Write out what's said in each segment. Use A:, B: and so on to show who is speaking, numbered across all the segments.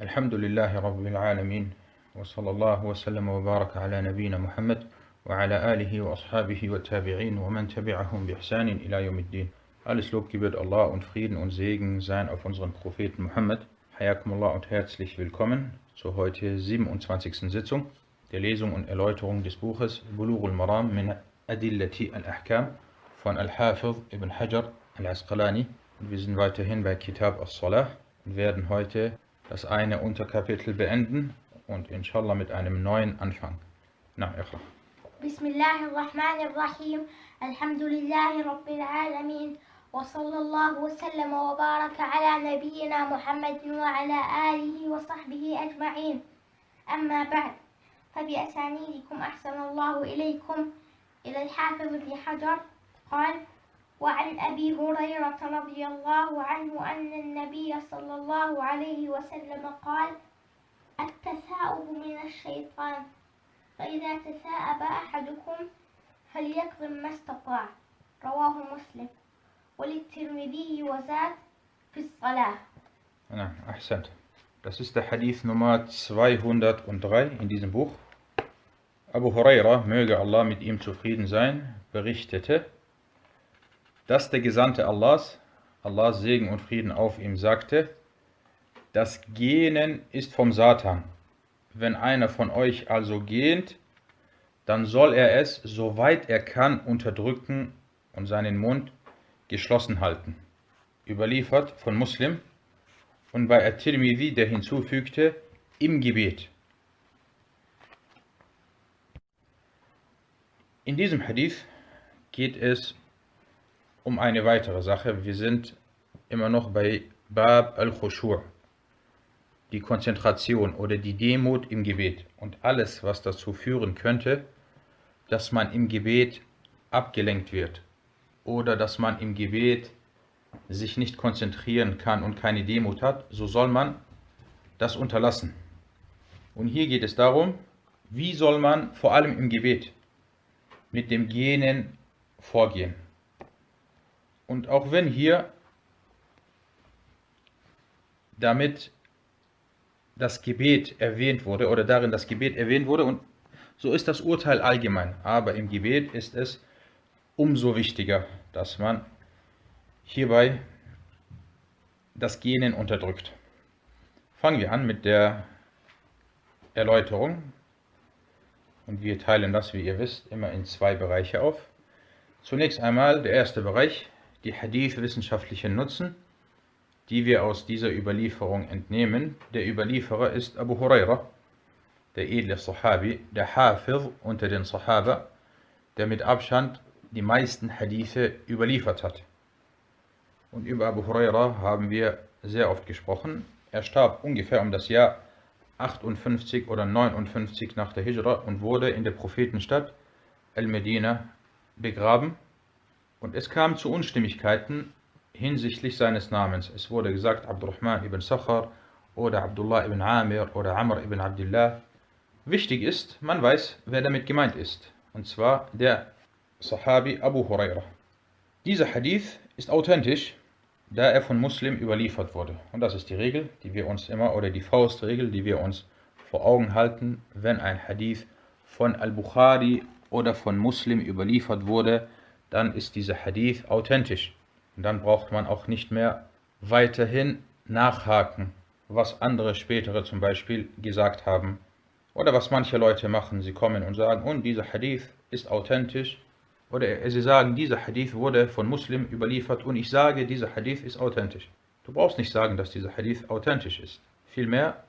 A: الحمد لله رب العالمين وصلى الله وسلم وبارك على نبينا محمد وعلى آله وأصحابه والتابعين ومن تبعهم بإحسان إلى يوم الدين Alles Lob gebührt Allah und Frieden und Segen sein auf unseren Propheten Muhammad. Hayakum Allah und herzlich willkommen zur heute 27. Sitzung der Lesung und Erläuterung des Buches Bulughul Maram min Adillati al-Ahkam von Al-Hafiz ibn Hajar al-Asqalani. Wir sind weiterhin bei Kitab as-Salah und werden heute das eine Unterkapitel beenden und inshallah mit einem neuen Anfang. Na, Iqra.
B: بسم الله الرحمن الرحيم الحمد لله رب العالمين وصلى الله وسلم وبارك على نبينا محمد وعلى آله وصحبه أجمعين أما بعد فبأسانيدكم أحسن الله إليكم إلى الحافظ ابن حجر قال وعن أبي هريرة رضي الله عنه أن النبي صلى الله عليه وسلم قال التثاؤب من الشيطان فإذا تثاءب أحدكم فليكظم ما استطاع رواه مسلم وللترمذي وزاد في الصلاة
A: Na, Ahsant. Das ist der Hadith Nummer 203 in diesem Buch. Abu Huraira, möge Allah mit ihm zufrieden sein, berichtete, dass der Gesandte Allahs, Allahs Segen und Frieden auf ihm, sagte, das Gähnen ist vom Satan. Wenn einer von euch also gähnt, dann soll er es, soweit er kann, unterdrücken und seinen Mund geschlossen halten. Überliefert von Muslim und bei At-Tirmidhi, der hinzufügte, im Gebet. In diesem Hadith geht es um eine weitere Sache. Wir sind immer noch bei Bab al-Khushu', die Konzentration oder die Demut im Gebet und alles, was dazu führen könnte, dass man im Gebet abgelenkt wird oder dass man im Gebet sich nicht konzentrieren kann und keine Demut hat, so soll man das unterlassen. Und hier geht es darum, wie soll man vor allem im Gebet mit dem Gähnen vorgehen. Und auch wenn hier damit das Gebet erwähnt wurde oder darin das Gebet erwähnt wurde und so ist das Urteil allgemein. Aber im Gebet ist es umso wichtiger, dass man hierbei das Gähnen unterdrückt. Fangen wir an mit der Erläuterung und wir teilen das, wie ihr wisst, immer in zwei Bereiche auf. Zunächst einmal der erste Bereich, die Hadith-wissenschaftlichen Nutzen, die wir aus dieser Überlieferung entnehmen. Der Überlieferer ist Abu Huraira, der edle Sahabi, der Hafiz unter den Sahaba, der mit Abstand die meisten Hadithe überliefert hat. Und über Abu Huraira haben wir sehr oft gesprochen. Er starb ungefähr um das Jahr 58 oder 59 nach der Hijra und wurde in der Prophetenstadt Al-Medina begraben. Und es kam zu Unstimmigkeiten hinsichtlich seines Namens. Es wurde gesagt Abdurrahman ibn Sakhar oder Abdullah ibn Amir oder Amr ibn Abdullah. Wichtig ist, man weiß, wer damit gemeint ist. Und zwar der Sahabi Abu Huraira. Dieser Hadith ist authentisch, da er von Muslim überliefert wurde. Und das ist die Regel, die wir uns immer, oder die Faustregel, die wir uns vor Augen halten, wenn ein Hadith von Al-Bukhari oder von Muslim überliefert wurde, dann ist dieser Hadith authentisch. Und dann braucht man auch nicht mehr weiterhin nachhaken, was andere spätere zum Beispiel gesagt haben. Oder was manche Leute machen, sie kommen und sagen, und dieser Hadith ist authentisch. Oder sie sagen, dieser Hadith wurde von Muslim überliefert und ich sage, dieser Hadith ist authentisch. Du brauchst nicht sagen, dass dieser Hadith authentisch ist. Vielmehr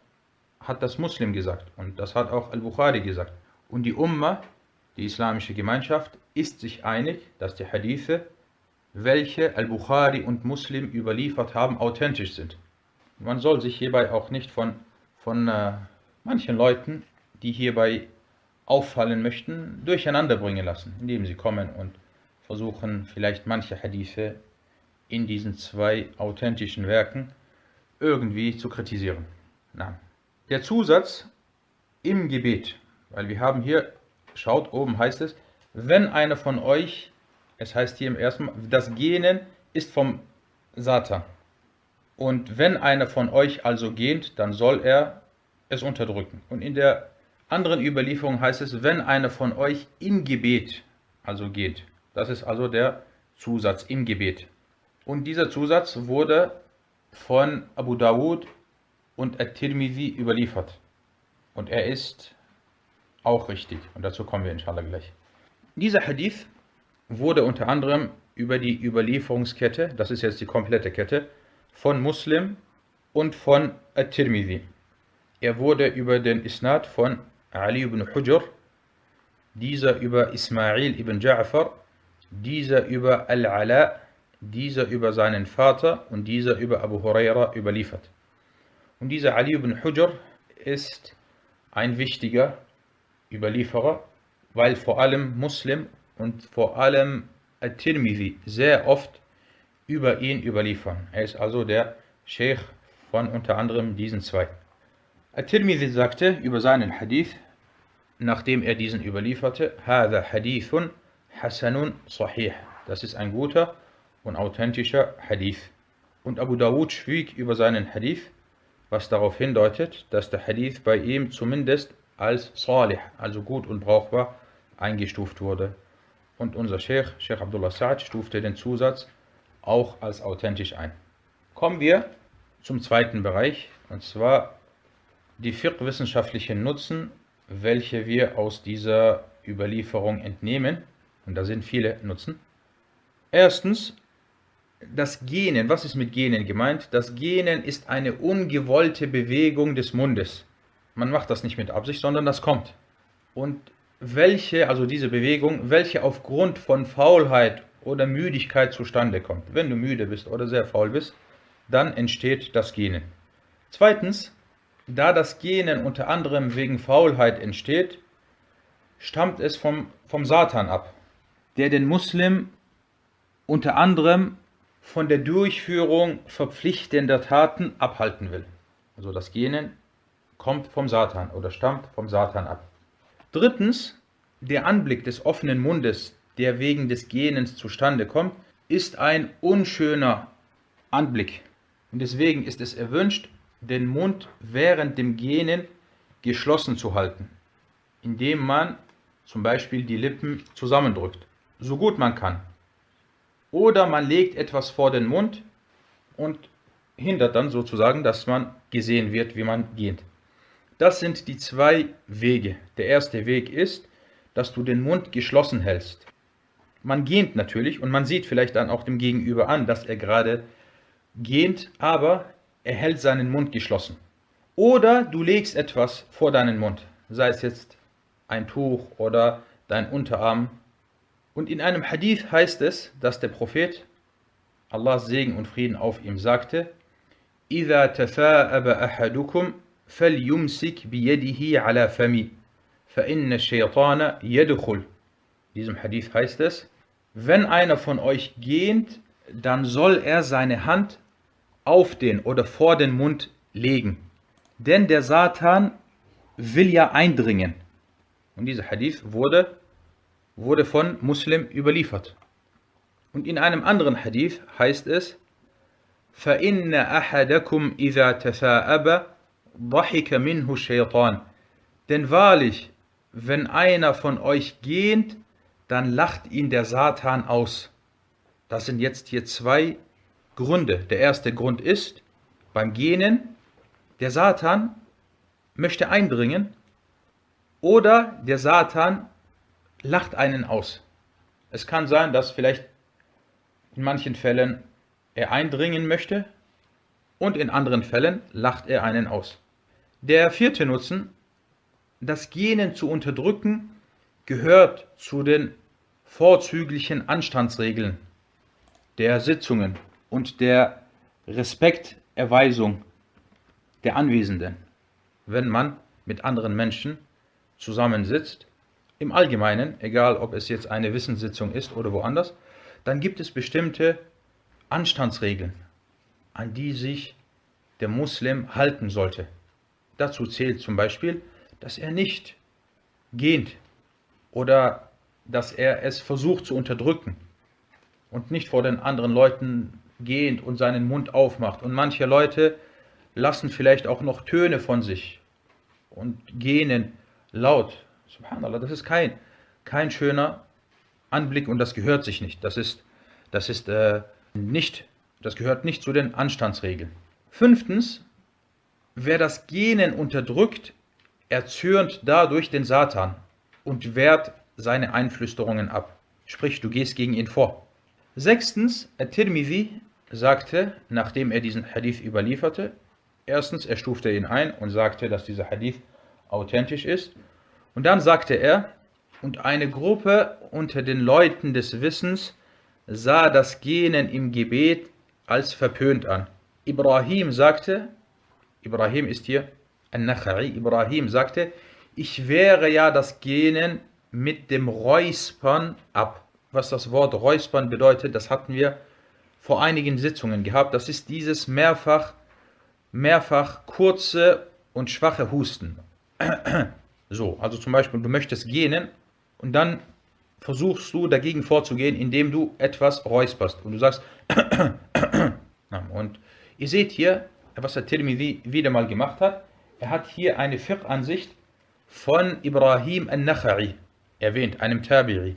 A: hat das Muslim gesagt und das hat auch Al-Bukhari gesagt. Und die Umma, die islamische Gemeinschaft, ist sich einig, dass die Hadithe, welche Al-Bukhari und Muslim überliefert haben, authentisch sind. Man soll sich hierbei auch nicht von, von äh, manchen Leuten, die hierbei auffallen möchten, durcheinander bringen lassen, indem sie kommen und versuchen, vielleicht manche Hadithe in diesen zwei authentischen Werken irgendwie zu kritisieren. Na. Der Zusatz im Gebet, weil wir haben hier, schaut oben heißt es, wenn einer von euch, es heißt hier im ersten Mal, das Gähnen ist vom Satan. Und wenn einer von euch also geht, dann soll er es unterdrücken. Und in der anderen Überlieferung heißt es, wenn einer von euch im Gebet also geht. Das ist also der Zusatz im Gebet. Und dieser Zusatz wurde von Abu Dawud und At-Tirmidhi überliefert. Und er ist auch richtig. Und dazu kommen wir inshallah gleich. Dieser Hadith wurde unter anderem über die Überlieferungskette, das ist jetzt die komplette Kette, von Muslim und von At-Tirmidhi. Er wurde über den Isnad von Ali ibn Hujr, dieser über Ismail ibn Ja'far, dieser über Al-Ala, dieser über seinen Vater und dieser über Abu Huraira überliefert. Und dieser Ali ibn Hujr ist ein wichtiger Überlieferer, weil vor allem Muslim und vor allem At-Tirmidhi sehr oft über ihn überliefern. Er ist also der Sheikh von unter anderem diesen zwei. At-Tirmidhi sagte über seinen Hadith, nachdem er diesen überlieferte, هذا حديث حسن صحيح. Das ist ein guter und authentischer Hadith. Und Abu Dawud schwieg über seinen Hadith, was darauf hindeutet, dass der Hadith bei ihm zumindest als salih, also gut und brauchbar, eingestuft wurde. Und unser Sheikh, Sheikh Abdullah Sa'ad, stufte den Zusatz auch als authentisch ein. Kommen wir zum zweiten Bereich, und zwar die fiqh-wissenschaftlichen Nutzen, welche wir aus dieser Überlieferung entnehmen. Und da sind viele Nutzen. Erstens, das Gähnen. Was ist mit Gähnen gemeint? Das Gähnen ist eine ungewollte Bewegung des Mundes. Man macht das nicht mit Absicht, sondern das kommt. Und welche, also diese Bewegung, welche aufgrund von Faulheit oder Müdigkeit zustande kommt. Wenn du müde bist oder sehr faul bist, dann entsteht das Gähnen. Zweitens, da das Gähnen unter anderem wegen Faulheit entsteht, stammt es vom, vom Satan ab, der den Muslim unter anderem von der Durchführung verpflichtender Taten abhalten will. Also das Gähnen kommt vom Satan oder stammt vom Satan ab. Drittens, der Anblick des offenen Mundes, der wegen des Gähnens zustande kommt, ist ein unschöner Anblick. Und deswegen ist es erwünscht, den Mund während dem Gähnen geschlossen zu halten, indem man zum Beispiel die Lippen zusammendrückt, so gut man kann. Oder man legt etwas vor den Mund und hindert dann sozusagen, dass man gesehen wird, wie man gähnt. Das sind die zwei Wege. Der erste Weg ist, dass du den Mund geschlossen hältst. Man gähnt natürlich und man sieht vielleicht dann auch dem Gegenüber an, dass er gerade gähnt, aber er hält seinen Mund geschlossen. Oder du legst etwas vor deinen Mund, sei es jetzt ein Tuch oder dein Unterarm. Und in einem Hadith heißt es, dass der Prophet, Allahs Segen und Frieden auf ihm, sagte, إذا تثاءب أحدكم فليمسك بيده على فمي فإن الشيطان يدخل. In diesem Hadith heißt es, wenn einer von euch gähnt, dann soll er seine Hand auf den oder vor den Mund legen. Denn der Satan will ja eindringen. Und dieser Hadith wurde, wurde von Muslim überliefert. Und in einem anderen Hadith heißt es, فَإِنَّ أَحَدَكُمْ إِذَا تَثَاءَبَ ضَحِكَ مِنْهُ الشَّيْطَانِ Denn wahrlich, wenn einer von euch gähnt, dann lacht ihn der Satan aus. Das sind jetzt hier zwei Gründe. Der erste Grund ist, beim Gähnen, der Satan möchte eindringen oder der Satan lacht einen aus. Es kann sein, dass vielleicht in manchen Fällen er eindringen möchte und in anderen Fällen lacht er einen aus. Der vierte Nutzen, das Gähnen zu unterdrücken, gehört zu den vorzüglichen Anstandsregeln der Sitzungen und der Respekterweisung der Anwesenden, wenn man mit anderen Menschen zusammensitzt, im Allgemeinen, egal ob es jetzt eine Wissenssitzung ist oder woanders, dann gibt es bestimmte Anstandsregeln, an die sich der Muslim halten sollte. Dazu zählt zum Beispiel, dass er nicht gähnt oder dass er es versucht zu unterdrücken und nicht vor den anderen Leuten gehend und seinen Mund aufmacht. Und manche Leute lassen vielleicht auch noch Töne von sich und gähnen laut. Subhanallah, das ist kein, kein schöner Anblick und das gehört sich nicht. Das ist, das ist äh, nicht, das gehört nicht zu den Anstandsregeln. Fünftens, wer das Gähnen unterdrückt, erzürnt dadurch den Satan und wehrt seine Einflüsterungen ab. Sprich, du gehst gegen ihn vor. Sechstens, At-Tirmidhi sagte, nachdem er diesen Hadith überlieferte, erstens, er stufte ihn ein und sagte, dass dieser Hadith authentisch ist. Und dann sagte er, und eine Gruppe unter den Leuten des Wissens sah das Gähnen im Gebet als verpönt an. Ibrahim sagte, Ibrahim ist hier An-Nakhai, Ibrahim sagte, ich wehre ja das Gähnen mit dem Räuspern ab. Was das Wort Räuspern bedeutet, das hatten wir vor einigen Sitzungen gehabt. Das ist dieses mehrfach, mehrfach kurze und schwache Husten. So, also zum Beispiel, du möchtest gähnen und dann versuchst du dagegen vorzugehen, indem du etwas räusperst. Und du sagst, und ihr seht hier, was der Tirmidhi wieder mal gemacht hat. Er hat hier eine Fiqh-Ansicht von Ibrahim al-Nakhai erwähnt, einem Tabi'i.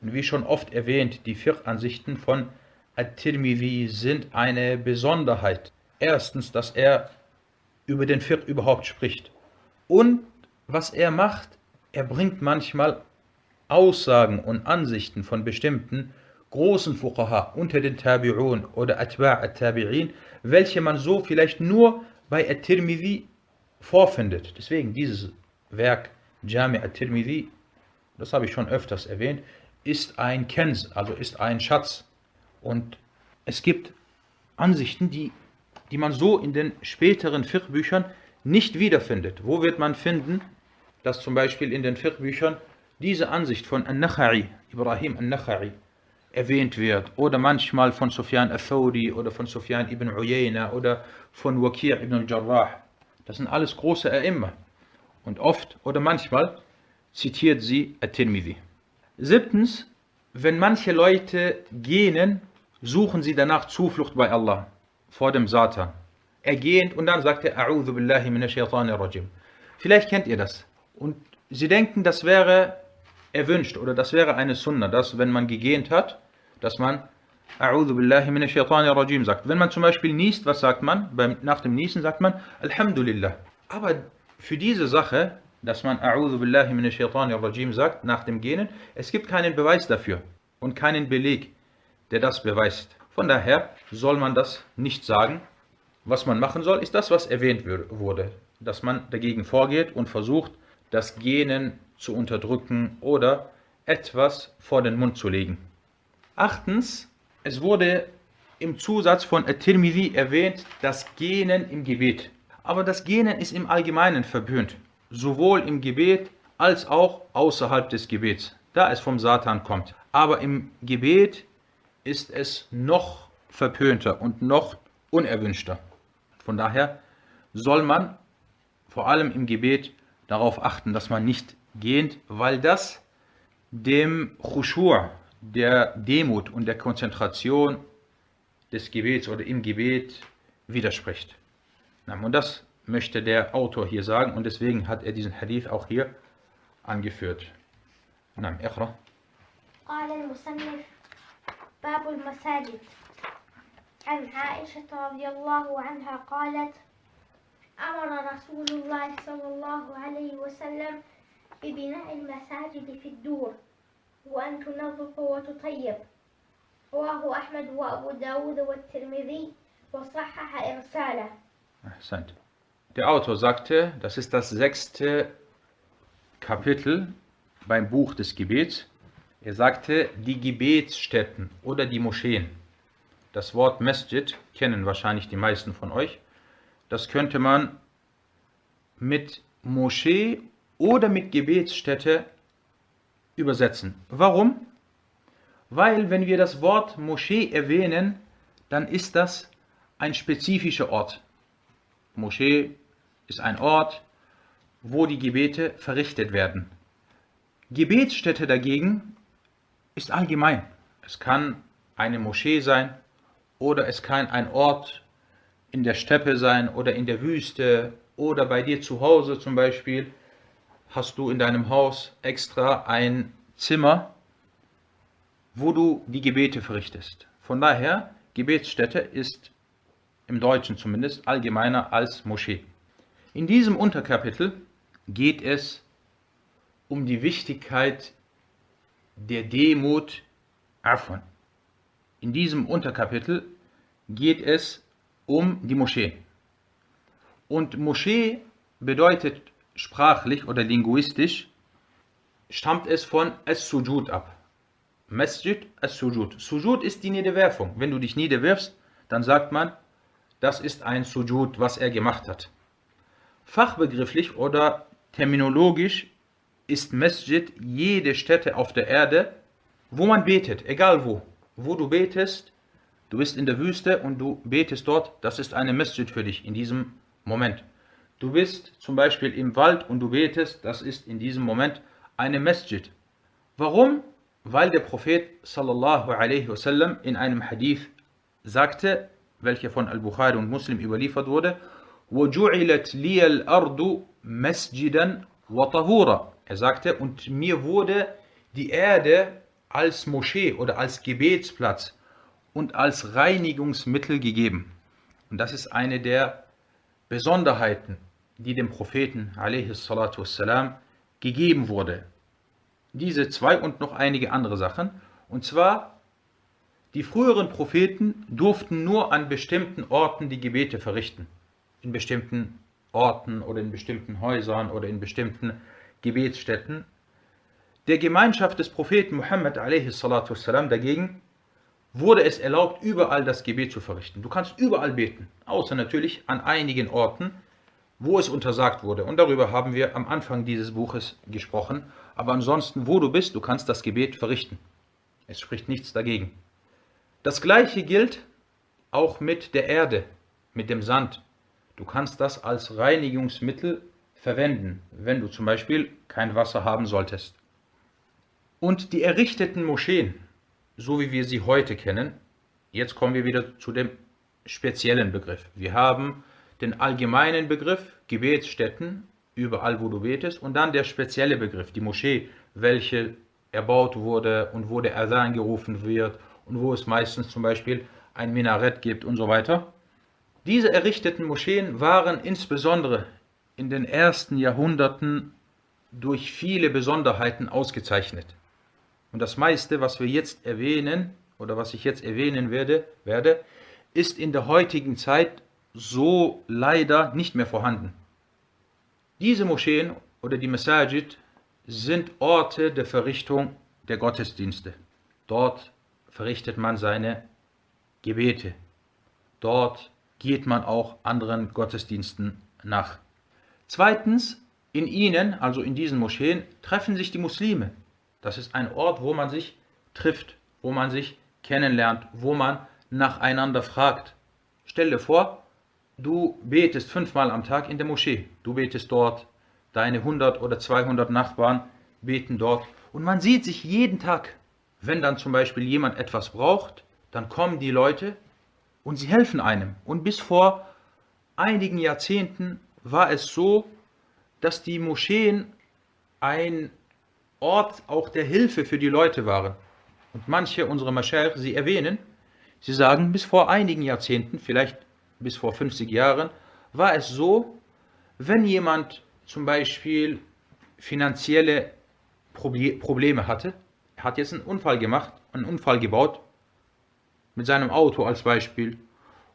A: Und wie schon oft erwähnt, die Fiqh-Ansichten von At-Tirmidhi sind eine Besonderheit. Erstens, dass er über den Fiqh überhaupt spricht. Und was er macht, er bringt manchmal Aussagen und Ansichten von bestimmten großen Fuqaha unter den Tabi'un oder Atba' at-Tabi'in, welche man so vielleicht nur bei At-Tirmidhi vorfindet. Deswegen dieses Werk Jami' at-Tirmidhi, das habe ich schon öfters erwähnt, ist ein Kenz, also ist ein Schatz. Und es gibt Ansichten, die, die man so in den späteren Fiqh-Büchern nicht wiederfindet. Wo wird man finden, dass zum Beispiel in den Fiqh-Büchern diese Ansicht von An-Nakhai, Ibrahim An-Nakhai, erwähnt wird oder manchmal von Sufyan al-Thawri oder von Sufyan ibn Uyayna oder von Waqi' ibn al-Jarrah. Das sind alles große A'imma. Und oft oder manchmal zitiert sie At-Tirmidhi. Siebtens, wenn manche Leute gähnen, suchen sie danach Zuflucht bei Allah vor dem Satan. Er gähnt und dann sagt er, A'udhu billahi rajim. Vielleicht kennt ihr das. Und sie denken, das wäre erwünscht oder das wäre eine Sunna, dass wenn man gegähnt hat, dass man A'udhu billahi minash rajim sagt. Wenn man zum Beispiel niest, was sagt man? Nach dem Niesen sagt man Alhamdulillah. Aber für diese Sache, dass man A'udhu billahi minash rajim sagt nach dem Gähnen, es gibt keinen Beweis dafür und keinen Beleg, der das beweist. Von daher soll man das nicht sagen. Was man machen soll, ist das, was erwähnt wurde, dass man dagegen vorgeht und versucht, das Gähnen zu unterdrücken oder etwas vor den Mund zu legen. Achtens, es wurde im Zusatz von At-Tirmidhi erwähnt, das Gähnen im Gebet. Aber das Gähnen ist im Allgemeinen verböhnt, sowohl im Gebet als auch außerhalb des Gebets, da es vom Satan kommt. Aber im Gebet ist es noch verpönter und noch unerwünschter. Von daher soll man vor allem im Gebet darauf achten, dass man nicht gähnt, weil das dem Khushur, der Demut und der Konzentration des Gebets oder im Gebet widerspricht. Und das möchte der Autor hier sagen und deswegen hat er diesen Hadith auch hier angeführt. نعم اقرأ
B: قال المصنف باب المساجد عن عائشة رضي الله عنها قالت أمر رسول الله صلى الله عليه وسلم ببناء المساجد في الدور وأن تنظف وتطيب رواه أحمد وأبو داود والترمذي وصحح إرساله
A: Ahsant. Der Autor sagte, das ist das sechste Kapitel beim Buch des Gebets. Er sagte, die Gebetsstätten oder die Moscheen. Das Wort Masjid kennen wahrscheinlich die meisten von euch. Das könnte man mit Moschee oder mit Gebetsstätte übersetzen. Warum? Weil wenn wir das Wort Moschee erwähnen, dann ist das ein spezifischer Ort. Moschee ist ein Ort, wo die Gebete verrichtet werden. Gebetsstätte dagegen ist allgemein. Es kann eine Moschee sein oder es kann ein Ort in der Steppe sein oder in der Wüste oder bei dir zu Hause zum Beispiel hast du in deinem Haus extra ein Zimmer, wo du die Gebete verrichtest. Von daher, Gebetsstätte ist im Deutschen zumindest allgemeiner als Moschee. In diesem Unterkapitel geht es um die Wichtigkeit der Demut Afon. In diesem Unterkapitel geht es um die Moschee. Und Moschee bedeutet sprachlich oder linguistisch, stammt es von As-Sujud ab. Masjid As-Sujud. Sujud ist die Niederwerfung. Wenn du dich niederwirfst, dann sagt man, das ist ein Sujud, was er gemacht hat. Fachbegrifflich oder terminologisch ist Masjid jede Stätte auf der Erde, wo man betet, egal wo. Wo du betest, Du bist in der Wüste und du betest dort, das ist eine Masjid für dich in diesem Moment. Du bist zum Beispiel im Wald und du betest, das ist in diesem Moment eine Masjid. Warum? Weil der Prophet sallallahu alaihi wasallam in einem Hadith sagte, welcher von Al-Bukhari und Muslim überliefert wurde, وَجُعِلَتْ لِيَ الْأَرْضُ مَسْجِدًا وَطَهُورًا Er sagte, und mir wurde die Erde als Moschee oder als Gebetsplatz und als Reinigungsmittel gegeben. Und das ist eine der Besonderheiten, die dem Propheten والسلام, gegeben wurde. Diese zwei und noch einige andere Sachen. Und zwar, die früheren Propheten durften nur an bestimmten Orten die Gebete verrichten. In bestimmten Orten oder in bestimmten Häusern oder in bestimmten Gebetsstätten. Der Gemeinschaft des Propheten Muhammad والسلام, dagegen wurde es erlaubt, überall das Gebet zu verrichten. Du kannst überall beten, außer natürlich an einigen Orten, wo es untersagt wurde. Und darüber haben wir am Anfang dieses Buches gesprochen. Aber ansonsten, wo du bist, du kannst das Gebet verrichten. Es spricht nichts dagegen. Das gleiche gilt auch mit der Erde, mit dem Sand. Du kannst das als Reinigungsmittel verwenden, wenn du zum Beispiel kein Wasser haben solltest. Und die errichteten Moscheen, so wie wir sie heute kennen. Jetzt kommen wir wieder zu dem speziellen Begriff. Wir haben den allgemeinen Begriff Gebetsstätten, überall wo du betest, und dann der spezielle Begriff, die Moschee, welche erbaut wurde und wo der Adhan gerufen wird und wo es meistens zum Beispiel ein Minarett gibt und so weiter. Diese errichteten Moscheen waren insbesondere in den ersten Jahrhunderten durch viele Besonderheiten ausgezeichnet. Und das meiste, was wir jetzt erwähnen oder was ich jetzt erwähnen werde, werde ist in der heutigen Zeit so leider nicht mehr vorhanden. Diese Moscheen oder die Masajid sind Orte der Verrichtung der Gottesdienste. Dort verrichtet man seine Gebete. Dort geht man auch anderen Gottesdiensten nach. Zweitens, in ihnen, also in diesen Moscheen, treffen sich die Muslime. Das ist ein Ort, wo man sich trifft, wo man sich kennenlernt, wo man nacheinander fragt. Stell dir vor, du betest fünfmal am Tag in der Moschee. Du betest dort, deine 100 oder 200 Nachbarn beten dort. Und man sieht sich jeden Tag. Wenn dann zum Beispiel jemand etwas braucht, dann kommen die Leute und sie helfen einem. Und bis vor einigen Jahrzehnten war es so, dass die Moscheen ein Ort auch der Hilfe für die Leute waren. Und manche unserer Maschair, sie erwähnen, sie sagen, bis vor einigen Jahrzehnten, vielleicht bis vor 50 Jahren, war es so, wenn jemand zum Beispiel finanzielle Probleme hatte, er hat jetzt einen Unfall gemacht, einen Unfall gebaut, mit seinem Auto als Beispiel,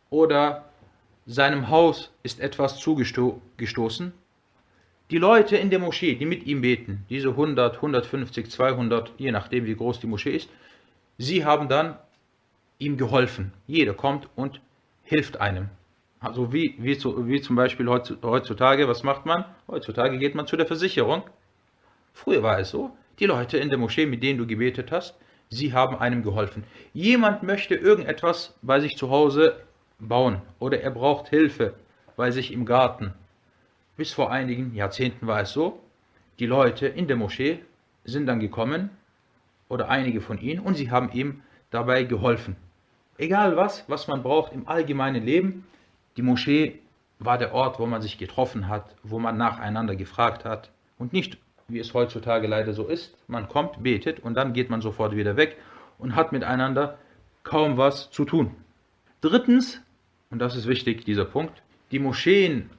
A: oder seinem Haus ist etwas zugestoßen, die Leute in der Moschee, die mit ihm beten, diese 100, 150, 200, je nachdem wie groß die Moschee ist, sie haben dann ihm geholfen. Jeder kommt und hilft einem. Also wie, wie, zu, wie zum Beispiel heutzutage, was macht man? Heutzutage geht man zu der Versicherung. Früher war es so, die Leute in der Moschee, mit denen du gebetet hast, sie haben einem geholfen. Jemand möchte irgendetwas bei sich zu Hause bauen oder er braucht Hilfe bei sich im Garten bis vor einigen Jahrzehnten war es so, die Leute in der Moschee sind dann gekommen, oder einige von ihnen, und sie haben ihm dabei geholfen. egal was, was man braucht im allgemeinen Leben, die Moschee war der Ort, wo man sich getroffen hat, wo man nacheinander gefragt hat und nicht, wie es heutzutage leider so ist, man kommt, betet und dann geht man sofort wieder weg und hat miteinander kaum was zu tun. Drittens, und das ist wichtig, dieser Punkt, die Moscheen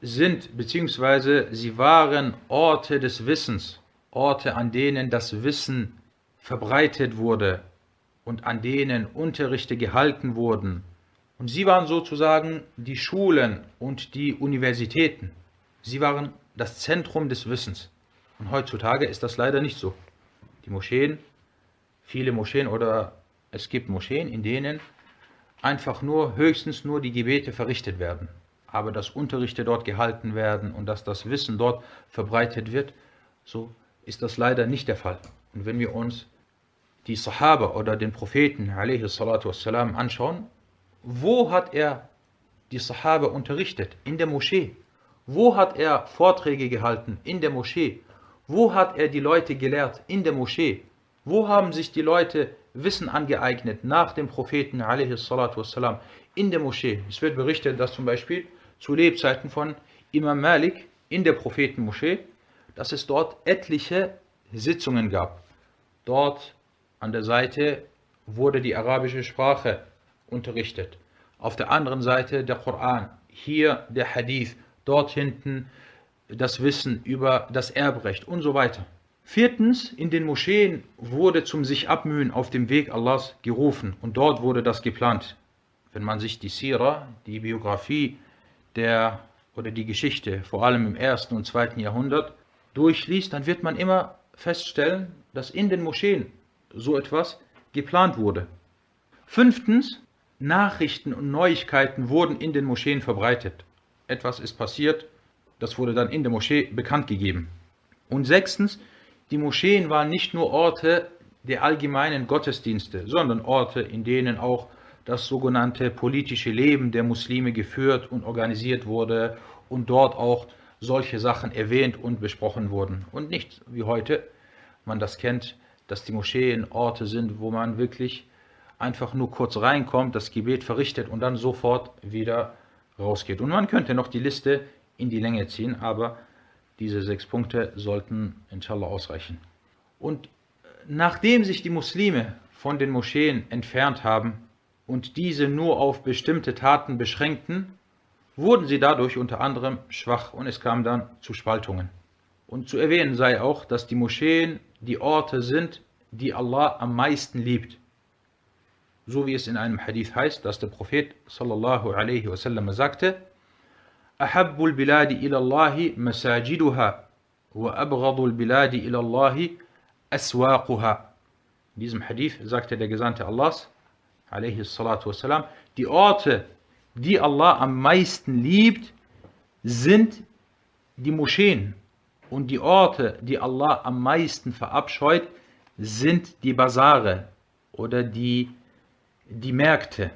A: sind bzw. sie waren Orte des Wissens, Orte, an denen das Wissen verbreitet wurde und an denen Unterrichte gehalten wurden. Und sie waren sozusagen die Schulen und die Universitäten. Sie waren das Zentrum des Wissens. Und heutzutage ist das leider nicht so. Die Moscheen, viele Moscheen oder es gibt Moscheen, in denen einfach nur, höchstens nur die Gebete verrichtet werden. Aber dass Unterrichte dort gehalten werden und dass das Wissen dort verbreitet wird, so ist das leider nicht der Fall. Und wenn wir uns die Sahaba oder den Propheten wassalam, anschauen, wo hat er die Sahaba unterrichtet? In der Moschee. Wo hat er Vorträge gehalten? In der Moschee. Wo hat er die Leute gelehrt? In der Moschee. Wo haben sich die Leute Wissen angeeignet nach dem Propheten wassalam, in der Moschee? Es wird berichtet, dass zum Beispiel zu Lebzeiten von Imam Malik in der Prophetenmoschee, dass es dort etliche Sitzungen gab. Dort an der Seite wurde die arabische Sprache unterrichtet. Auf der anderen Seite der Koran, hier der Hadith, dort hinten das Wissen über das Erbrecht und so weiter. Viertens, in den Moscheen wurde zum sich abmühen auf dem Weg Allahs gerufen und dort wurde das geplant. Wenn man sich die Sira, die Biografie der oder die Geschichte, vor allem im ersten und zweiten Jahrhundert, durchliest, dann wird man immer feststellen, dass in den Moscheen so etwas geplant wurde. Fünftens, Nachrichten und Neuigkeiten wurden in den Moscheen verbreitet. Etwas ist passiert, das wurde dann in der Moschee bekannt gegeben. Und sechstens, die Moscheen waren nicht nur Orte der allgemeinen Gottesdienste, sondern Orte, in denen auch das sogenannte politische Leben der Muslime geführt und organisiert wurde und dort auch solche Sachen erwähnt und besprochen wurden. Und nicht wie heute man das kennt, dass die Moscheen Orte sind, wo man wirklich einfach nur kurz reinkommt, das Gebet verrichtet und dann sofort wieder rausgeht. Und man könnte noch die Liste in die Länge ziehen, aber diese sechs Punkte sollten inshallah ausreichen. Und nachdem sich die Muslime von den Moscheen entfernt haben und diese nur auf bestimmte Taten beschränkten, wurden sie dadurch unter anderem schwach und es kam dann zu Spaltungen. Und zu erwähnen sei auch, dass die Moscheen die Orte sind, die Allah am meisten liebt so wie es in einem Hadith heißt, dass der Prophet sallallahu alaihi wasallam sagte: "Ahabbul biladi ila Allah masajiduha wa abghadul biladi ila Allah aswaquha." In diesem Hadith sagte der Gesandte Allahs alaihi salatu wasallam: "Die Orte, die Allah am meisten liebt, sind die Moscheen und die Orte, die Allah am meisten verabscheut, sind die Bazare oder die die Märkte.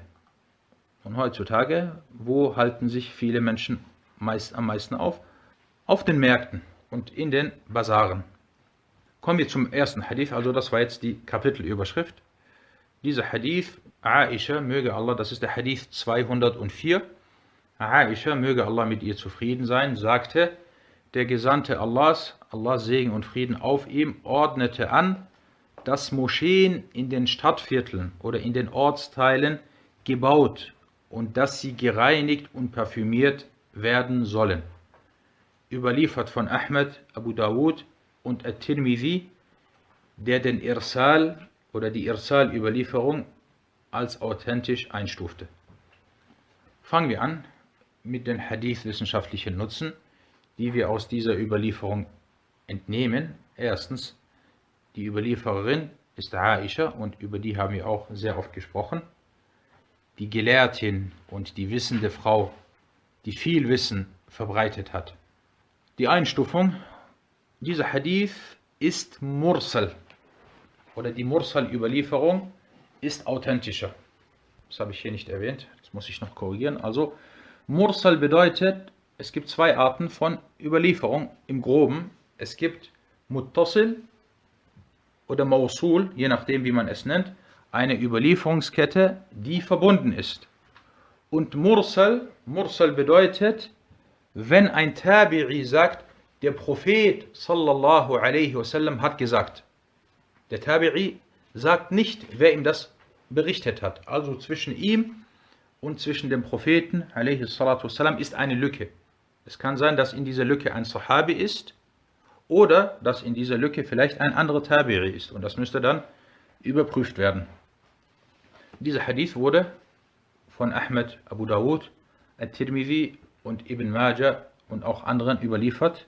A: Und heutzutage, wo halten sich viele Menschen meist, am meisten auf? Auf den Märkten und in den Basaren. Kommen wir zum ersten Hadith, also das war jetzt die Kapitelüberschrift. Dieser Hadith, Aisha, möge Allah, das ist der Hadith 204, Aisha, möge Allah mit ihr zufrieden sein, sagte, der Gesandte Allahs, Allah Segen und Frieden auf ihm, ordnete an, dass Moscheen in den Stadtvierteln oder in den Ortsteilen gebaut und dass sie gereinigt und parfümiert werden sollen. Überliefert von Ahmed, Abu Dawud und At-Tirmidhi, der den Irsal oder die Irsal-Überlieferung als authentisch einstufte. Fangen wir an mit den Hadith-wissenschaftlichen Nutzen, die wir aus dieser Überlieferung entnehmen. Erstens, die Überliefererin ist Aisha und über die haben wir auch sehr oft gesprochen. Die Gelehrtin und die wissende Frau, die viel Wissen verbreitet hat. Die Einstufung, dieser Hadith ist Mursal oder die Mursal-Überlieferung ist authentischer. Das habe ich hier nicht erwähnt, das muss ich noch korrigieren. Also Mursal bedeutet, es gibt zwei Arten von Überlieferung im Groben. Es gibt Muttasil oder Mausul, je nachdem wie man es nennt. eine Überlieferungskette, die verbunden ist. Und Mursal, Mursal bedeutet, wenn ein Tabi'i sagt, der Prophet sallallahu alaihi wasallam hat gesagt. Der Tabi'i sagt nicht, wer ihm das berichtet hat. Also zwischen ihm und zwischen dem Propheten alaihi salatu wasallam ist eine Lücke. Es kann sein, dass in dieser Lücke ein Sahabi ist oder dass in dieser Lücke vielleicht ein anderer Tabi'i ist. Und das müsste dann überprüft werden. Dieser Hadith wurde von Ahmed Abu Dawud, At-Tirmidhi und Ibn Majah und auch anderen überliefert.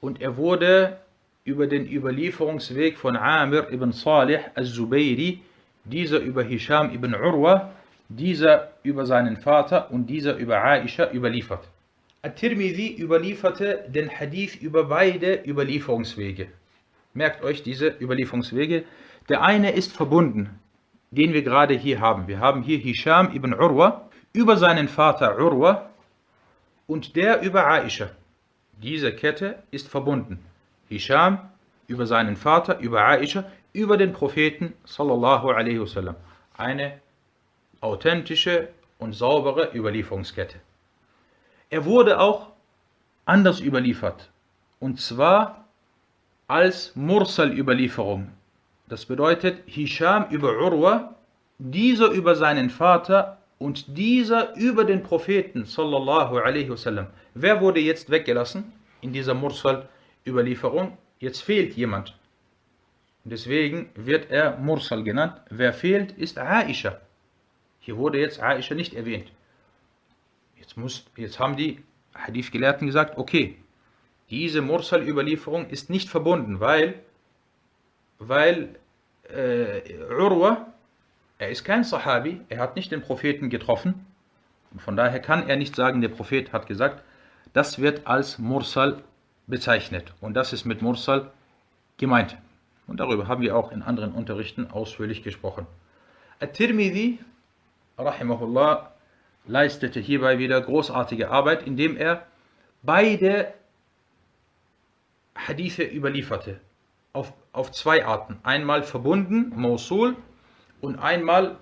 A: Und er wurde über den Überlieferungsweg von Amir ibn Salih al-Zubayri, dieser über Hisham ibn Urwa, dieser über seinen Vater und dieser über Aisha überliefert. At-Tirmidhi überlieferte den Hadith über beide Überlieferungswege. Merkt euch diese Überlieferungswege. Der eine ist verbunden, den wir gerade hier haben. Wir haben hier Hisham ibn Urwa über seinen Vater Urwa und der über Aisha. Diese Kette ist verbunden. Hisham über seinen Vater, über Aisha, über den Propheten sallallahu alaihi wasallam. Eine authentische und saubere Überlieferungskette. Er wurde auch anders überliefert. Und zwar als Mursal-Überlieferung. Das bedeutet Hisham über Urwa, dieser über seinen Vater und dieser über den Propheten sallallahu alaihi wasallam. Wer wurde jetzt weggelassen in dieser Mursal-Überlieferung? Jetzt fehlt jemand. Deswegen wird er Mursal genannt. Wer fehlt, ist Aisha. Hier wurde jetzt Aisha nicht erwähnt. Jetzt, muss, jetzt haben die Hadith-Gelehrten gesagt, okay, diese Mursal-Überlieferung ist nicht verbunden, weil, weil äh, Urwa, er ist kein Sahabi, er hat nicht den Propheten getroffen. Und von daher kann er nicht sagen, der Prophet hat gesagt, das wird als Mursal bezeichnet. Und das ist mit Mursal gemeint. Und darüber haben wir auch in anderen Unterrichten ausführlich gesprochen. At-Tirmidhi, rahimahullah, leistete hierbei wieder großartige Arbeit, indem er beide Hadithe überlieferte. Auf, auf zwei Arten. Einmal verbunden, Mausul, und einmal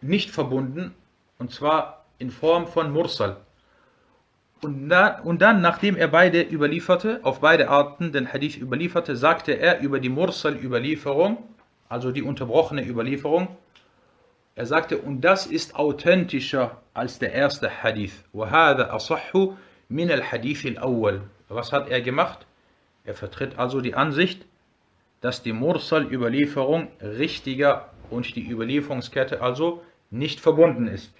A: nicht verbunden, und zwar in Form von Mursal. Und, da, und dann, nachdem er beide überlieferte, auf beide Arten den Hadith überlieferte, sagte er über die Mursal-Überlieferung, also die unterbrochene Überlieferung, er sagte, und das ist authentischer als der erste Hadith. وَهَذَا أَصَحُّ مِنَ الْحَدِيثِ الْأَوَّلِ Was hat er gemacht? Er vertritt also die Ansicht, dass die Mursal-Überlieferung richtiger und die Überlieferungskette also nicht verbunden ist.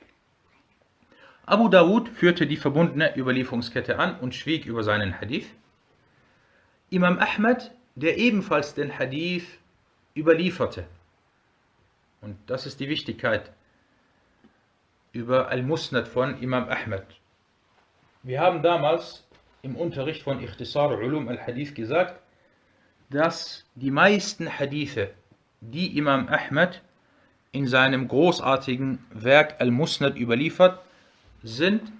A: Abu Dawud führte die verbundene Überlieferungskette an und schwieg über seinen Hadith. Imam Ahmad, der ebenfalls den Hadith überlieferte, und das ist die Wichtigkeit über Al-Musnad von Imam Ahmad. Wir haben damals im Unterricht von Ikhtisar Ulum al-Hadith gesagt, dass die meisten Hadithe, die Imam Ahmad in seinem großartigen Werk Al-Musnad überliefert, sind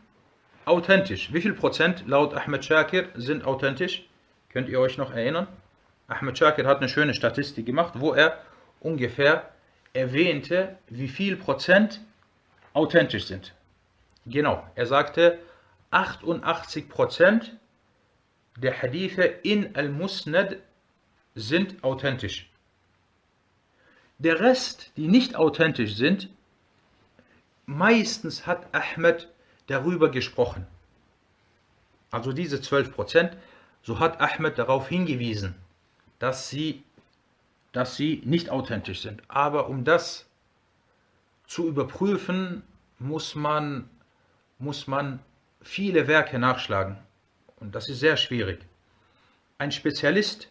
A: authentisch. Wie viel Prozent laut Ahmed Shakir sind authentisch? Könnt ihr euch noch erinnern? Ahmed Shakir hat eine schöne Statistik gemacht, wo er ungefähr erwähnte, wie viel Prozent authentisch sind. Genau, er sagte, 88 Prozent der Hadithe in Al-Musnad sind authentisch. Der Rest, die nicht authentisch sind, meistens hat Ahmed darüber gesprochen. Also diese 12 Prozent, so hat Ahmed darauf hingewiesen, dass sie dass sie nicht authentisch sind. Aber um das zu überprüfen, muss man, muss man viele Werke nachschlagen. Und das ist sehr schwierig. Ein Spezialist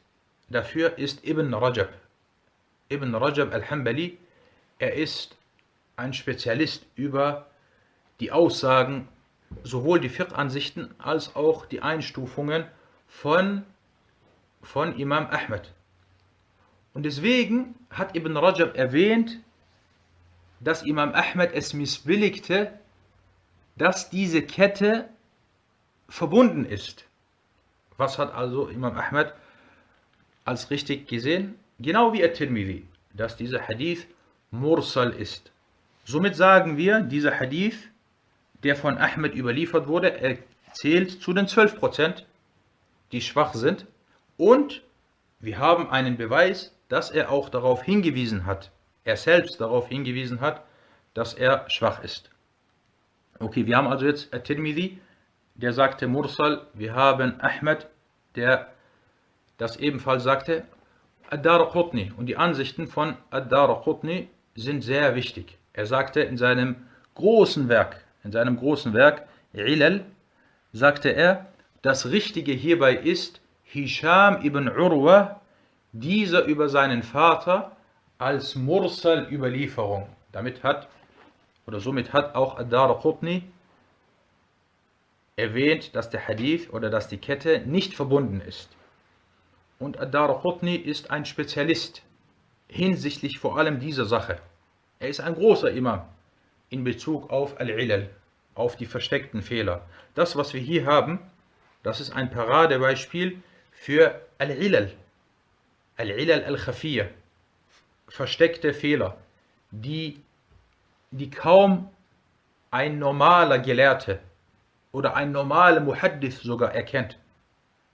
A: dafür ist Ibn Rajab. Ibn Rajab al-Hambali, er ist ein Spezialist über die Aussagen, sowohl die Fiqh-Ansichten als auch die Einstufungen von, von Imam Ahmed. Und deswegen hat Ibn Rajab erwähnt, dass Imam Ahmed es missbilligte, dass diese Kette verbunden ist. Was hat also Imam Ahmed als richtig gesehen? Genau wie At-Tirmidhi, dass dieser Hadith Mursal ist. Somit sagen wir, dieser Hadith, der von Ahmed überliefert wurde, er zählt zu den 12%, die schwach sind. Und wir haben einen Beweis, dass er auch darauf hingewiesen hat, er selbst darauf hingewiesen hat, dass er schwach ist. Okay, wir haben also jetzt At-Tirmidhi, der sagte Mursal, wir haben Ahmed, der das ebenfalls sagte, Ad-Darqutni. Und die Ansichten von Ad-Darqutni sind sehr wichtig. Er sagte in seinem großen Werk, in seinem großen Werk, Ilal, sagte er, das Richtige hierbei ist, Hisham ibn Urwa, dieser über seinen Vater als Mursal-Überlieferung. Damit hat, oder somit hat auch Ad-Darqutni erwähnt, dass der Hadith oder dass die Kette nicht verbunden ist. Und Ad-Darqutni ist ein Spezialist hinsichtlich vor allem dieser Sache. Er ist ein großer Imam in Bezug auf Al-Ilal, auf die versteckten Fehler. Das, was wir hier haben, das ist ein Paradebeispiel für Al-Ilal. Al-Ilal al-Khafiyya, versteckte Fehler, die, die kaum ein normaler Gelehrte oder ein normaler Muhaddith sogar erkennt.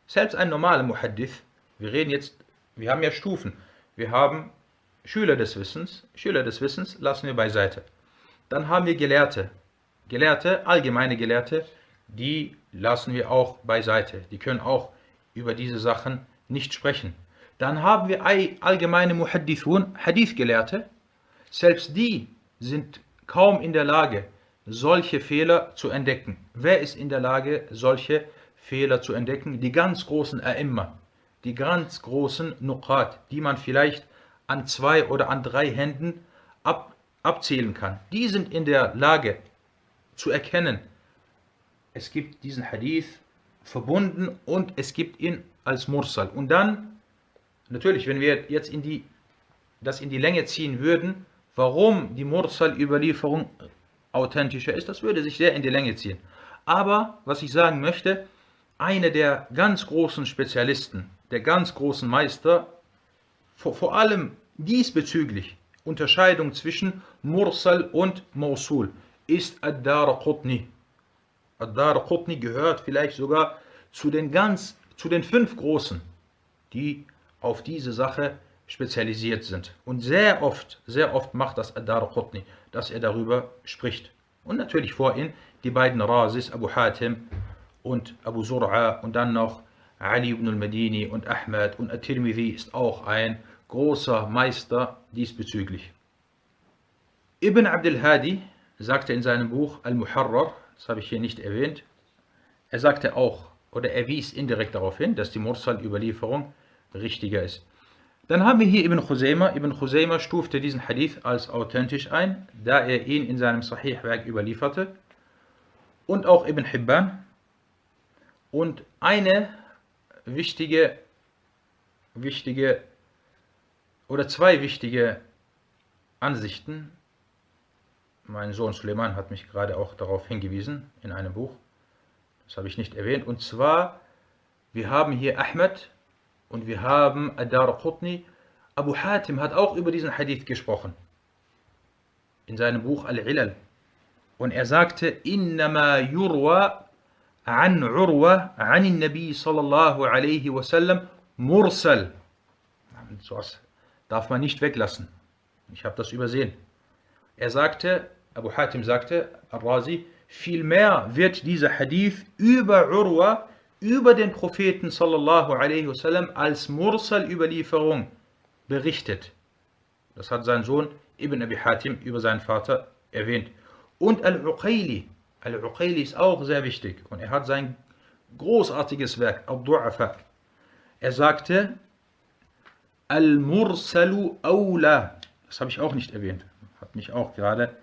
A: Selbst ein normaler Muhaddith, wir reden jetzt, wir haben ja Stufen. Wir haben Schüler des Wissens, Schüler des Wissens lassen wir beiseite. Dann haben wir Gelehrte, Gelehrte, allgemeine Gelehrte, die lassen wir auch beiseite. Die können auch über diese Sachen nicht sprechen. Dann haben wir allgemeine Muhaddithun, Hadith-Gelehrte. Selbst die sind kaum in der Lage, solche Fehler zu entdecken. Wer ist in der Lage, solche Fehler zu entdecken? Die ganz großen A'imma, die ganz großen Nuqat, die man vielleicht an zwei oder an drei Händen ab, abzählen kann. Die sind in der Lage zu erkennen, es gibt diesen Hadith verbunden und es gibt ihn als Mursal. Und dann, natürlich, wenn wir jetzt in die, das in die Länge ziehen würden, warum die Mursal-Überlieferung authentischer ist, das würde sich sehr in die Länge ziehen. Aber was ich sagen möchte, einer der ganz großen Spezialisten, der ganz großen Meister, vor, vor allem diesbezüglich Unterscheidung zwischen Mursal und Mausul, ist Ad-Darqutni. Ad-Darqutni gehört vielleicht sogar zu den ganz, zu den fünf Großen, die auf diese Sache spezialisiert sind. Und sehr oft, sehr oft macht das Ad-Darqutni, dass er darüber spricht. Und natürlich vor ihm die beiden Rasis, Abu Hatim und Abu Zur'a und dann noch Ali ibn al-Madini und Ahmad und At-Tirmidhi ist auch ein großer Meister diesbezüglich. Ibn Abdul Hadi sagte in seinem Buch Al-Muharrar, das habe ich hier nicht erwähnt, er sagte auch, oder er wies indirekt darauf hin, dass die Mursal-Überlieferung richtiger ist. Dann haben wir hier Ibn Khuzaymah. Ibn Khuzaymah stufte diesen Hadith als authentisch ein, da er ihn in seinem Sahih-Werk überlieferte. Und auch Ibn Hibban. Und eine wichtige, wichtige oder zwei wichtige Ansichten. Mein Sohn Suleiman hat mich gerade auch darauf hingewiesen in einem Buch. Das habe ich nicht erwähnt. Und zwar, wir haben hier Ahmed und wir haben Adar Qutni. Abu Hatim hat auch über diesen Hadith gesprochen. In seinem Buch Al-Ilal. Und er sagte, Innama yurwa an Urwa an Nabi sallallahu alaihi wasallam mursal. Sowas darf man nicht weglassen. Ich habe das übersehen. Er sagte, Abu Hatim sagte, Al-Razi, vielmehr wird dieser Hadith über Urwa über den Propheten sallallahu alaihi wasallam als Mursal-Überlieferung berichtet. Das hat sein Sohn Ibn Abi Hatim über seinen Vater erwähnt. Und Al-Uqayli, Al-Uqayli ist auch sehr wichtig und er hat sein großartiges Werk, Al-Du'afa. Er sagte, Al-Mursalu Awla, das habe ich auch nicht erwähnt, hat mich auch gerade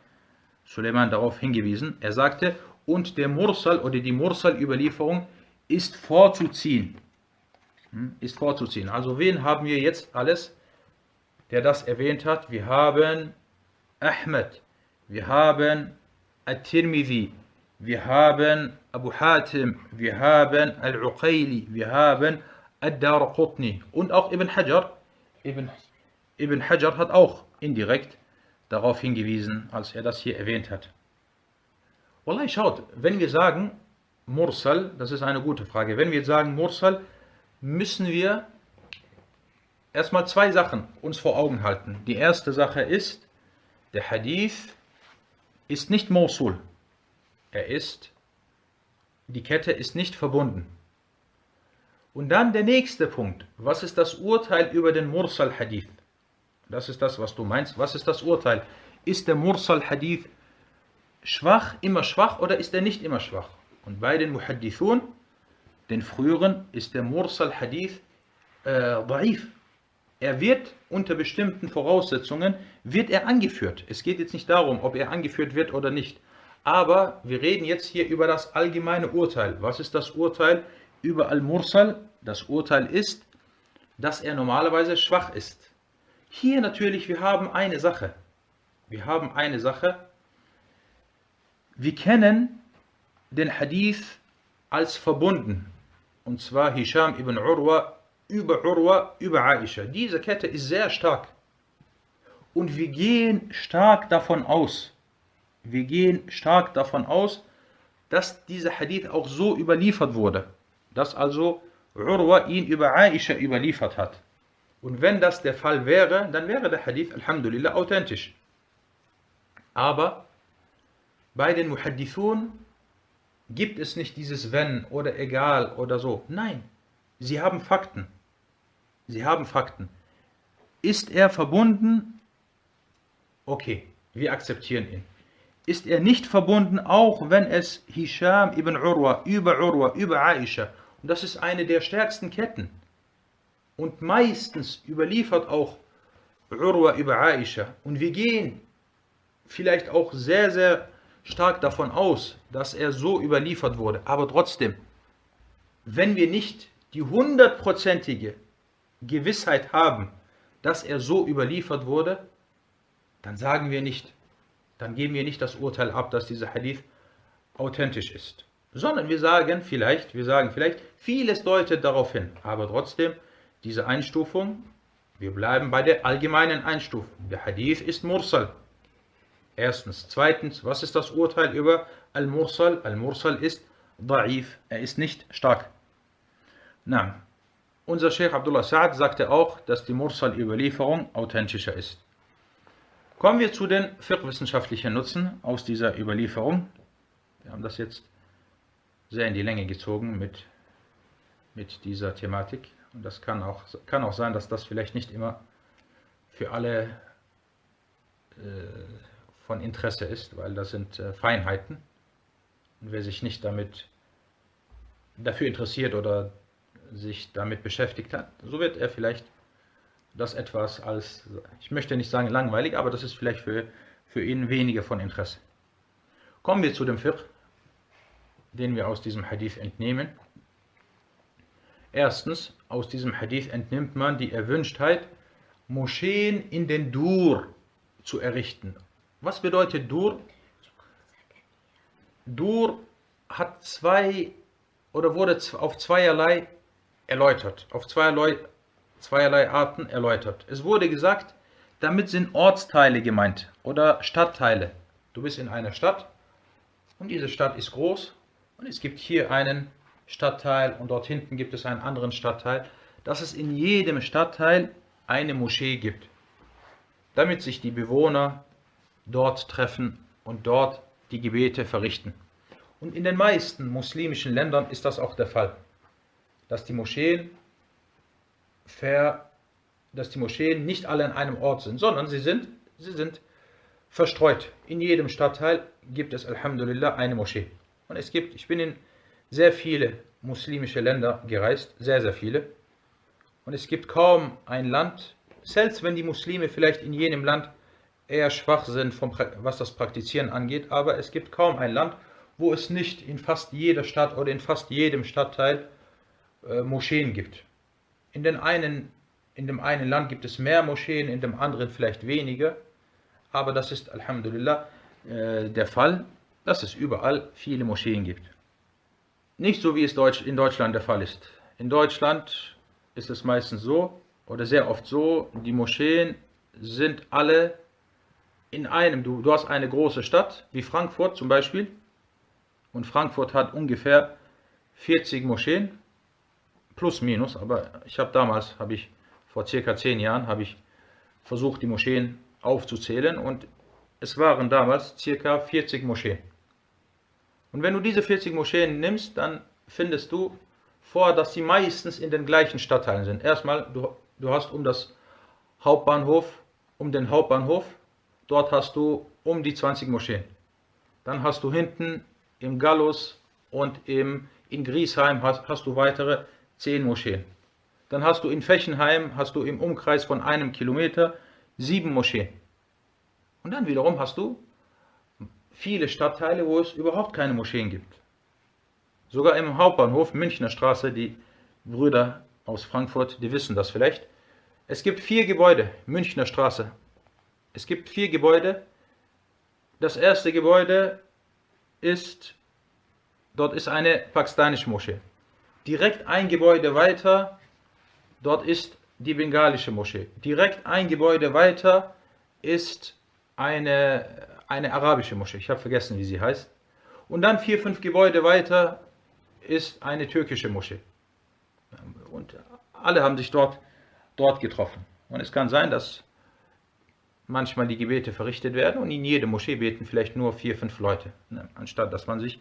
A: Suleiman darauf hingewiesen. Er sagte, und der Mursal oder die Mursal-Überlieferung ist vorzuziehen. Hm, ist vorzuziehen. Also wen haben wir jetzt alles, der das erwähnt hat? Wir haben Ahmed, wir haben At-Tirmidhi, wir haben Abu Hatim, wir haben Al-Uqayli, wir haben Ad-Darqutni und auch Ibn Hajar. Ibn, Ibn Hajar hat auch indirekt darauf hingewiesen, als er das hier erwähnt hat. Wallahi, schaut, wenn wir sagen Mursal, das ist eine gute Frage, wenn wir jetzt sagen Mursal, müssen wir erstmal zwei Sachen uns vor Augen halten. Die erste Sache ist, der Hadith ist nicht Mosul. Er ist, die Kette ist nicht verbunden. Und dann der nächste Punkt. Was ist das Urteil über den Mursal Hadith? Das ist das, was du meinst. Was ist das Urteil? Ist der Mursal Hadith schwach, immer schwach oder ist er nicht immer schwach? Und bei den Muhaddithun, den früheren, ist der Mursal Hadith äh, daif. Er wird unter bestimmten Voraussetzungen, wird er angeführt. Es geht jetzt nicht darum, ob er angeführt wird oder nicht. Aber wir reden jetzt hier über das allgemeine Urteil. Was ist das Urteil über Al-Mursal? Das Urteil ist, dass er normalerweise schwach ist. Hier natürlich, wir haben eine Sache. Wir haben eine Sache. Wir kennen den Hadith als verbunden. Und zwar Hisham ibn Urwa über Urwa über Aisha. Diese Kette ist sehr stark. Und wir gehen stark davon aus, wir gehen stark davon aus, dass dieser Hadith auch so überliefert wurde. Dass also Urwa ihn über Aisha überliefert hat. Und wenn das der Fall wäre, dann wäre der Hadith Alhamdulillah authentisch. Aber bei den Muhaddithun gibt es nicht dieses Wenn oder egal oder so. Nein, sie haben Fakten. Sie haben Fakten. Ist er verbunden? Okay, wir akzeptieren ihn. Ist er nicht verbunden, auch wenn es Hisham ibn Urwa über Urwa, über Aisha, und das ist eine der stärksten Ketten. Und meistens überliefert auch Urwa über Aisha. Und wir gehen vielleicht auch sehr, sehr stark davon aus, dass er so überliefert wurde. Aber trotzdem, wenn wir nicht die hundertprozentige Gewissheit haben, dass er so überliefert wurde, dann sagen wir nicht, dann geben wir nicht das Urteil ab, dass dieser Hadith authentisch ist. Sondern wir sagen vielleicht, wir sagen vielleicht, vieles deutet darauf hin. Aber trotzdem, diese Einstufung, wir bleiben bei der allgemeinen Einstufung. Der Hadith ist Mursal. Erstens. Zweitens, was ist das Urteil über Al-Mursal? Al-Mursal ist Da'if, er ist nicht stark. Na, unser Sheikh Abdullah Sa'ad sagte auch, dass die Mursal-Überlieferung authentischer ist. Kommen wir zu den fiqh-wissenschaftlichen Nutzen aus dieser Überlieferung. Wir haben das jetzt sehr in die Länge gezogen mit, mit dieser Thematik. Und das kann auch, kann auch sein, dass das vielleicht nicht immer für alle äh, von Interesse ist, weil das sind äh, Feinheiten. Und wer sich nicht damit dafür interessiert oder sich damit beschäftigt hat, so wird er vielleicht das etwas als, ich möchte nicht sagen langweilig, aber das ist vielleicht für, für ihn weniger von Interesse. Kommen wir zu dem Fiqh, den wir aus diesem Hadith entnehmen. Erstens, aus diesem Hadith entnimmt man die Erwünschtheit, Moscheen in den Dur zu errichten. Was bedeutet Dur? Dur hat zwei oder wurde auf zweierlei erläutert, auf zweierlei, zweierlei Arten erläutert. Es wurde gesagt, damit sind Ortsteile gemeint oder Stadtteile. Du bist in einer Stadt und diese Stadt ist groß und es gibt hier einen Stadtteil und dort hinten gibt es einen anderen Stadtteil, dass es in jedem Stadtteil eine Moschee gibt, damit sich die Bewohner dort treffen und dort die Gebete verrichten. Und in den meisten muslimischen Ländern ist das auch der Fall dass die Moscheen, ver, dass die Moscheen nicht alle an einem Ort sind, sondern sie sind, sie sind verstreut. In jedem Stadtteil gibt es Alhamdulillah eine Moschee. Und es gibt, ich bin in sehr viele muslimische Länder gereist, sehr, sehr viele. Und es gibt kaum ein Land, selbst wenn die Muslime vielleicht in jenem Land eher schwach sind, vom, was das Praktizieren angeht, aber es gibt kaum ein Land, wo es nicht in fast jeder Stadt oder in fast jedem Stadtteil äh, Moscheen gibt. In, den einen, in dem einen Land gibt es mehr Moscheen, in dem anderen vielleicht weniger. Aber das ist Alhamdulillah äh, der Fall, dass es überall viele Moscheen gibt. Nicht so wie es Deutsch, in Deutschland der Fall ist. In Deutschland ist es meistens so, oder sehr oft so, die Moscheen sind alle in einem, du, du hast eine große Stadt, wie Frankfurt zum Beispiel, und Frankfurt hat ungefähr 40 Moscheen, plus minus, aber ich habe damals, habe ich vor circa 10 Jahren, habe ich versucht, die Moscheen aufzuzählen und es waren damals circa 40 Moscheen. Und wenn du diese 40 Moscheen nimmst, dann findest du vor, dass sie meistens in den gleichen Stadtteilen sind. Erstmal, du, du hast um das Hauptbahnhof, um den Hauptbahnhof, dort hast du um die 20 Moscheen. Dann hast du hinten im Gallus und im, in Griesheim hast, hast du weitere 10 Moscheen. Dann hast du in Fechenheim, hast du im Umkreis von einem Kilometer sieben Moscheen. Und dann wiederum hast du viele Stadtteile, wo es überhaupt keine Moscheen gibt. Sogar im Hauptbahnhof Münchner Straße, die Brüder aus Frankfurt, die wissen das vielleicht. Es gibt vier Gebäude, Münchner Straße. Es gibt vier Gebäude. Das erste Gebäude ist, dort ist eine pakistanische Moschee. Direkt ein Gebäude weiter, dort ist die bengalische Moschee. Direkt ein Gebäude weiter ist eine, eine arabische Moschee. Ich habe vergessen, wie sie heißt. Und dann vier, fünf Gebäude weiter ist eine türkische Moschee. Und alle haben sich dort, dort getroffen. Und es kann sein, dass manchmal die Gebete verrichtet werden und in jede Moschee beten vielleicht nur vier, fünf Leute, ne? anstatt dass man sich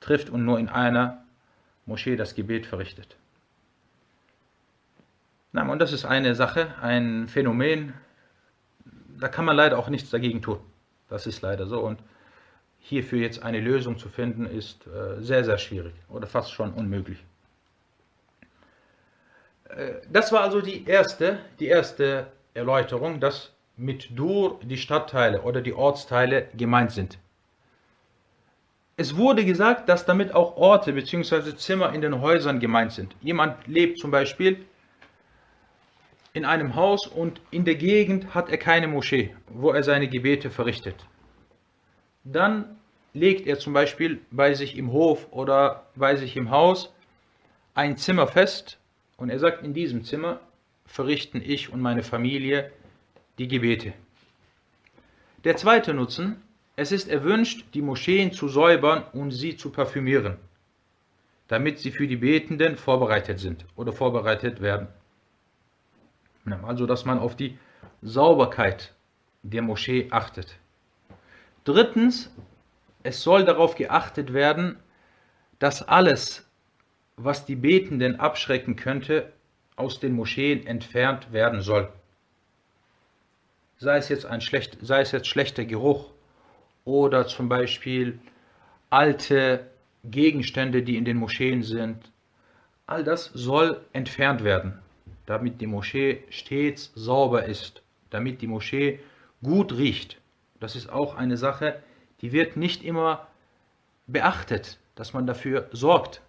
A: trifft und nur in einer Moschee das Gebet verrichtet. Na, und das ist eine Sache, ein Phänomen, da kann man leider auch nichts dagegen tun. Das ist leider so. Und hierfür jetzt eine Lösung zu finden, ist äh, sehr, sehr schwierig oder fast schon unmöglich. Äh, das war also die erste, die erste Erläuterung, dass mit Dur die Stadtteile oder die Ortsteile gemeint sind. Es wurde gesagt, dass damit auch Orte bzw. Zimmer in den Häusern gemeint sind. Jemand lebt zum Beispiel in einem Haus und in der Gegend hat er keine Moschee, wo er seine Gebete verrichtet. Dann legt er zum Beispiel bei sich im Hof oder bei sich im Haus ein Zimmer fest und er sagt, in diesem Zimmer verrichten ich und meine Familie die Gebete. Der zweite Nutzen, es ist erwünscht, die Moscheen zu säubern und sie zu parfümieren, damit sie für die Betenden vorbereitet sind oder vorbereitet werden. Also, dass man auf die Sauberkeit der Moschee achtet. Drittens, es soll darauf geachtet werden, dass alles, was die Betenden abschrecken könnte, aus den Moscheen entfernt werden soll. Sei es jetzt, ein schlecht, sei es jetzt schlechter Geruch oder zum Beispiel alte Gegenstände, die in den Moscheen sind. All das soll entfernt werden damit die Moschee stets sauber ist, damit die Moschee gut riecht. Das ist auch eine Sache, die wird nicht immer beachtet, dass man dafür sorgt,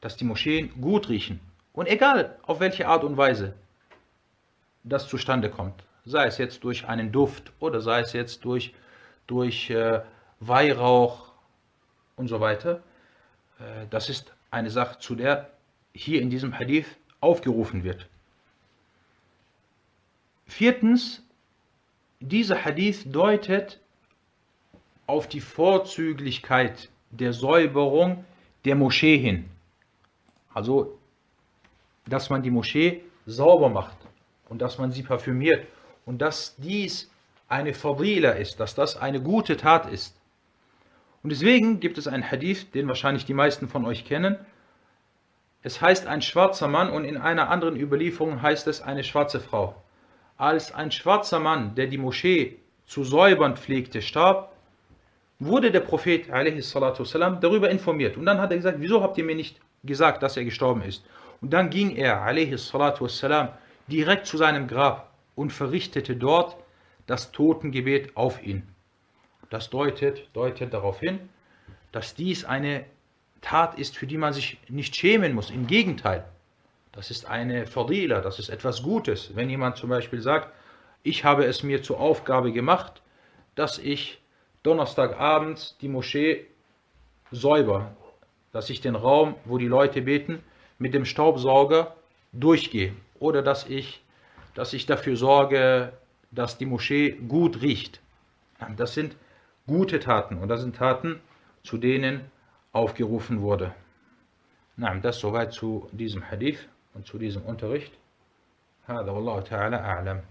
A: dass die Moscheen gut riechen. Und egal auf welche Art und Weise das zustande kommt, sei es jetzt durch einen Duft oder sei es jetzt durch, durch äh, Weihrauch und so weiter, äh, das ist eine Sache, zu der hier in diesem Hadith aufgerufen wird. Viertens, dieser Hadith deutet auf die Vorzüglichkeit der Säuberung der Moschee hin. Also, dass man die Moschee sauber macht und dass man sie parfümiert und dass dies eine Fadila ist, dass das eine gute Tat ist. Und deswegen gibt es einen Hadith, den wahrscheinlich die meisten von euch kennen, es heißt ein schwarzer Mann und in einer anderen Überlieferung heißt es eine schwarze Frau. Als ein schwarzer Mann, der die Moschee zu säubern pflegte, starb, wurde der Prophet والسلام, darüber informiert. Und dann hat er gesagt, wieso habt ihr mir nicht gesagt, dass er gestorben ist? Und dann ging er والسلام, direkt zu seinem Grab und verrichtete dort das Totengebet auf ihn. Das deutet, deutet darauf hin, dass dies eine Tat ist, für die man sich nicht schämen muss. Im Gegenteil, das ist eine Fadila, das ist etwas Gutes. Wenn jemand zum Beispiel sagt, ich habe es mir zur Aufgabe gemacht, dass ich Donnerstagabends die Moschee säuber, dass ich den Raum, wo die Leute beten, mit dem Staubsauger durchgehe oder dass ich, dass ich dafür sorge, dass die Moschee gut riecht. Das sind gute Taten und das sind Taten, zu denen aufgerufen wurde. Das soweit zu diesem Hadith und zu diesem Unterricht. هذا والله تعالى أعلم